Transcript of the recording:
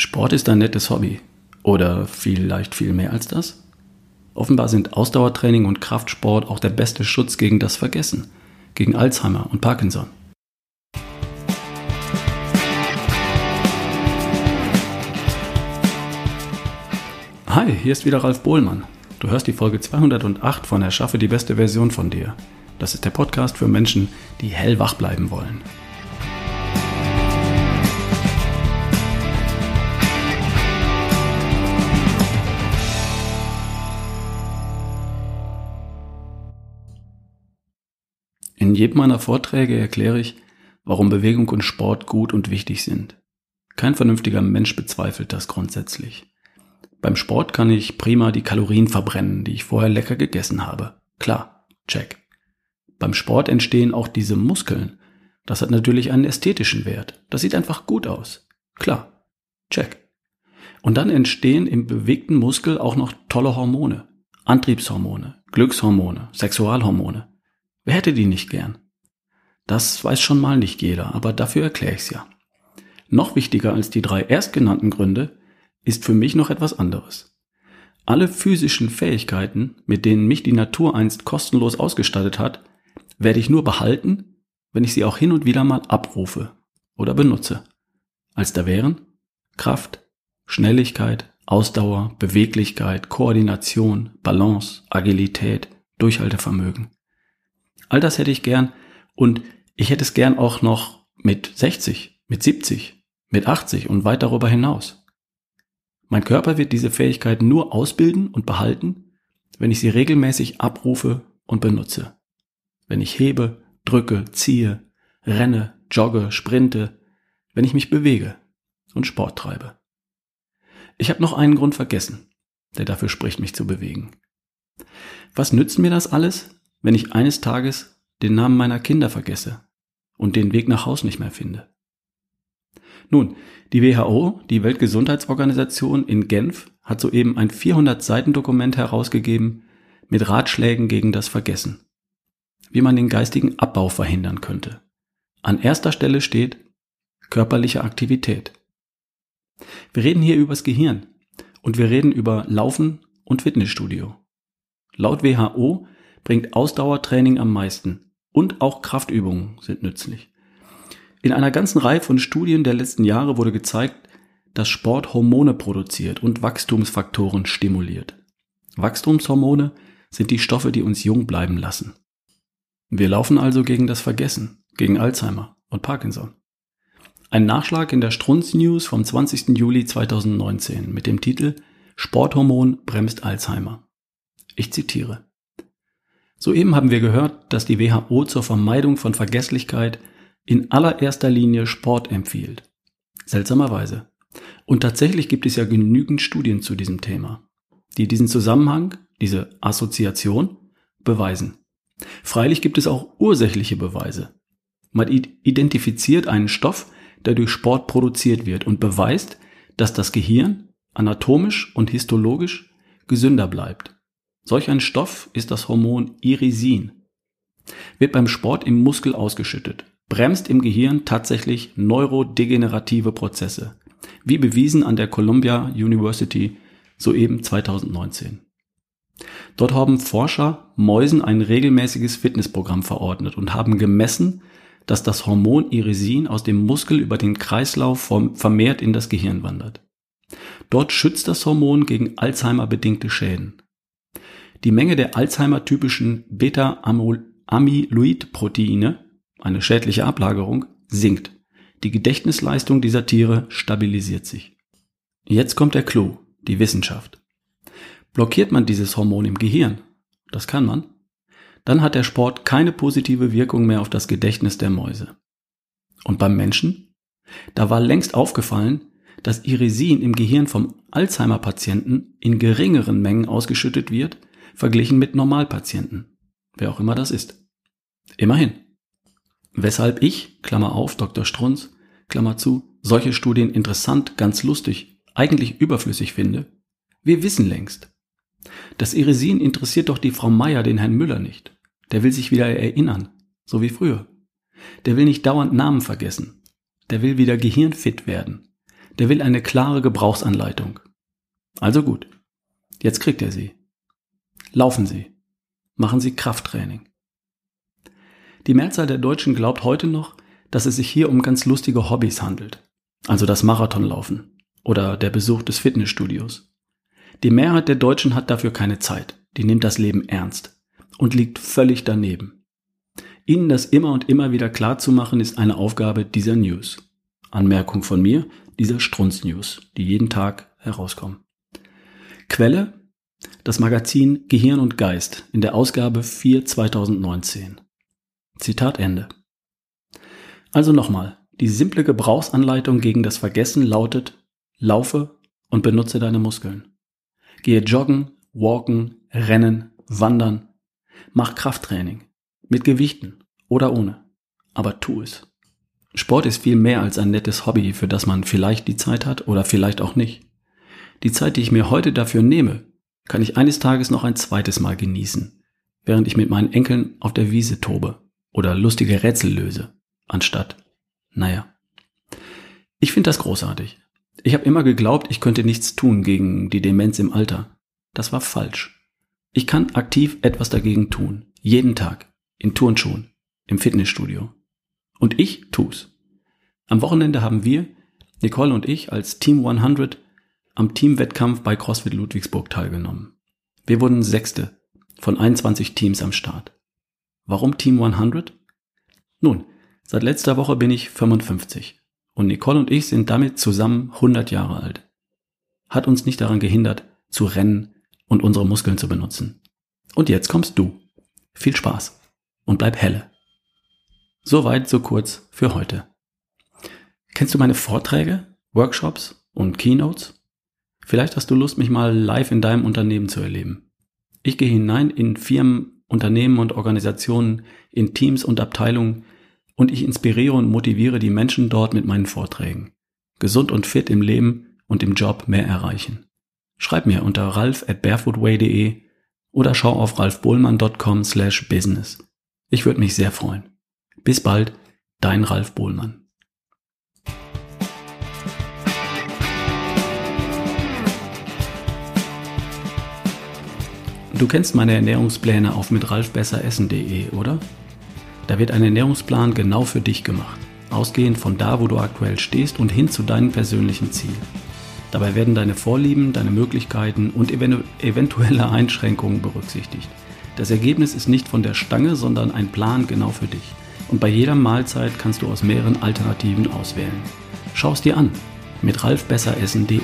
Sport ist ein nettes Hobby. Oder vielleicht viel mehr als das? Offenbar sind Ausdauertraining und Kraftsport auch der beste Schutz gegen das Vergessen, gegen Alzheimer und Parkinson. Hi, hier ist wieder Ralf Bohlmann. Du hörst die Folge 208 von Erschaffe die beste Version von dir. Das ist der Podcast für Menschen, die hellwach bleiben wollen. Jedem meiner Vorträge erkläre ich, warum Bewegung und Sport gut und wichtig sind. Kein vernünftiger Mensch bezweifelt das grundsätzlich. Beim Sport kann ich prima die Kalorien verbrennen, die ich vorher lecker gegessen habe. Klar, check. Beim Sport entstehen auch diese Muskeln. Das hat natürlich einen ästhetischen Wert. Das sieht einfach gut aus. Klar, check. Und dann entstehen im bewegten Muskel auch noch tolle Hormone. Antriebshormone, Glückshormone, Sexualhormone. Wer hätte die nicht gern? Das weiß schon mal nicht jeder, aber dafür erkläre ich's ja. Noch wichtiger als die drei erstgenannten Gründe ist für mich noch etwas anderes. Alle physischen Fähigkeiten, mit denen mich die Natur einst kostenlos ausgestattet hat, werde ich nur behalten, wenn ich sie auch hin und wieder mal abrufe oder benutze. Als da wären Kraft, Schnelligkeit, Ausdauer, Beweglichkeit, Koordination, Balance, Agilität, Durchhaltevermögen. All das hätte ich gern und ich hätte es gern auch noch mit 60, mit 70, mit 80 und weit darüber hinaus. Mein Körper wird diese Fähigkeit nur ausbilden und behalten, wenn ich sie regelmäßig abrufe und benutze. Wenn ich hebe, drücke, ziehe, renne, jogge, sprinte, wenn ich mich bewege und Sport treibe. Ich habe noch einen Grund vergessen, der dafür spricht, mich zu bewegen. Was nützt mir das alles, wenn ich eines Tages den Namen meiner Kinder vergesse und den Weg nach Haus nicht mehr finde? Nun, die WHO, die Weltgesundheitsorganisation in Genf, hat soeben ein 400 Seiten Dokument herausgegeben mit Ratschlägen gegen das Vergessen. Wie man den geistigen Abbau verhindern könnte. An erster Stelle steht körperliche Aktivität. Wir reden hier übers Gehirn und wir reden über Laufen und Fitnessstudio. Laut WHO bringt Ausdauertraining am meisten und auch Kraftübungen sind nützlich. In einer ganzen Reihe von Studien der letzten Jahre wurde gezeigt, dass Sport Hormone produziert und Wachstumsfaktoren stimuliert. Wachstumshormone sind die Stoffe, die uns jung bleiben lassen. Wir laufen also gegen das Vergessen, gegen Alzheimer und Parkinson. Ein Nachschlag in der Strunz News vom 20. Juli 2019 mit dem Titel Sporthormon bremst Alzheimer. Ich zitiere. Soeben haben wir gehört, dass die WHO zur Vermeidung von Vergesslichkeit in allererster Linie Sport empfiehlt. Seltsamerweise. Und tatsächlich gibt es ja genügend Studien zu diesem Thema, die diesen Zusammenhang, diese Assoziation beweisen. Freilich gibt es auch ursächliche Beweise. Man identifiziert einen Stoff, der durch Sport produziert wird und beweist, dass das Gehirn anatomisch und histologisch gesünder bleibt. Solch ein Stoff ist das Hormon Irisin. Wird beim Sport im Muskel ausgeschüttet, bremst im Gehirn tatsächlich neurodegenerative Prozesse, wie bewiesen an der Columbia University soeben 2019. Dort haben Forscher Mäusen ein regelmäßiges Fitnessprogramm verordnet und haben gemessen, dass das Hormon Irisin aus dem Muskel über den Kreislauf vermehrt in das Gehirn wandert. Dort schützt das Hormon gegen Alzheimer-bedingte Schäden. Die Menge der Alzheimer-typischen Beta-Amyloid-Proteine eine schädliche Ablagerung, sinkt. Die Gedächtnisleistung dieser Tiere stabilisiert sich. Jetzt kommt der Clou, die Wissenschaft. Blockiert man dieses Hormon im Gehirn, das kann man, dann hat der Sport keine positive Wirkung mehr auf das Gedächtnis der Mäuse. Und beim Menschen? Da war längst aufgefallen, dass Irisin im Gehirn vom Alzheimer-Patienten in geringeren Mengen ausgeschüttet wird, verglichen mit Normalpatienten. Wer auch immer das ist. Immerhin. Weshalb ich, Klammer auf, Dr. Strunz, Klammer zu, solche Studien interessant, ganz lustig, eigentlich überflüssig finde? Wir wissen längst. Das Irisin interessiert doch die Frau Meier den Herrn Müller nicht. Der will sich wieder erinnern, so wie früher. Der will nicht dauernd Namen vergessen. Der will wieder gehirnfit werden. Der will eine klare Gebrauchsanleitung. Also gut. Jetzt kriegt er sie. Laufen Sie. Machen Sie Krafttraining. Die Mehrzahl der Deutschen glaubt heute noch, dass es sich hier um ganz lustige Hobbys handelt. Also das Marathonlaufen oder der Besuch des Fitnessstudios. Die Mehrheit der Deutschen hat dafür keine Zeit. Die nimmt das Leben ernst und liegt völlig daneben. Ihnen das immer und immer wieder klar zu machen, ist eine Aufgabe dieser News. Anmerkung von mir, dieser Strunz News, die jeden Tag herauskommen. Quelle das Magazin Gehirn und Geist in der Ausgabe 4 2019. Zitat Ende. Also nochmal, die simple Gebrauchsanleitung gegen das Vergessen lautet, laufe und benutze deine Muskeln. Gehe joggen, walken, rennen, wandern, mach Krafttraining, mit Gewichten oder ohne, aber tu es. Sport ist viel mehr als ein nettes Hobby, für das man vielleicht die Zeit hat oder vielleicht auch nicht. Die Zeit, die ich mir heute dafür nehme, kann ich eines Tages noch ein zweites Mal genießen, während ich mit meinen Enkeln auf der Wiese tobe oder lustige Rätsel löse, anstatt, naja. Ich finde das großartig. Ich habe immer geglaubt, ich könnte nichts tun gegen die Demenz im Alter. Das war falsch. Ich kann aktiv etwas dagegen tun. Jeden Tag. In Turnschuhen. Im Fitnessstudio. Und ich tu's. Am Wochenende haben wir, Nicole und ich, als Team 100 am Teamwettkampf bei CrossFit Ludwigsburg teilgenommen. Wir wurden Sechste von 21 Teams am Start. Warum Team 100? Nun, seit letzter Woche bin ich 55 und Nicole und ich sind damit zusammen 100 Jahre alt. Hat uns nicht daran gehindert, zu rennen und unsere Muskeln zu benutzen. Und jetzt kommst du. Viel Spaß und bleib helle. Soweit, so kurz für heute. Kennst du meine Vorträge, Workshops und Keynotes? Vielleicht hast du Lust, mich mal live in deinem Unternehmen zu erleben. Ich gehe hinein in Firmen, Unternehmen und Organisationen, in Teams und Abteilungen und ich inspiriere und motiviere die Menschen dort mit meinen Vorträgen. Gesund und fit im Leben und im Job mehr erreichen. Schreib mir unter ralf at barefootway.de oder schau auf ralfbohlmann.com slash business. Ich würde mich sehr freuen. Bis bald, dein Ralf Bohlmann. Du kennst meine Ernährungspläne auf mitralfbesseressen.de, oder? Da wird ein Ernährungsplan genau für dich gemacht, ausgehend von da, wo du aktuell stehst und hin zu deinem persönlichen Ziel. Dabei werden deine Vorlieben, deine Möglichkeiten und eventuelle Einschränkungen berücksichtigt. Das Ergebnis ist nicht von der Stange, sondern ein Plan genau für dich. Und bei jeder Mahlzeit kannst du aus mehreren Alternativen auswählen. Schau es dir an mit ralfbesseressen.de.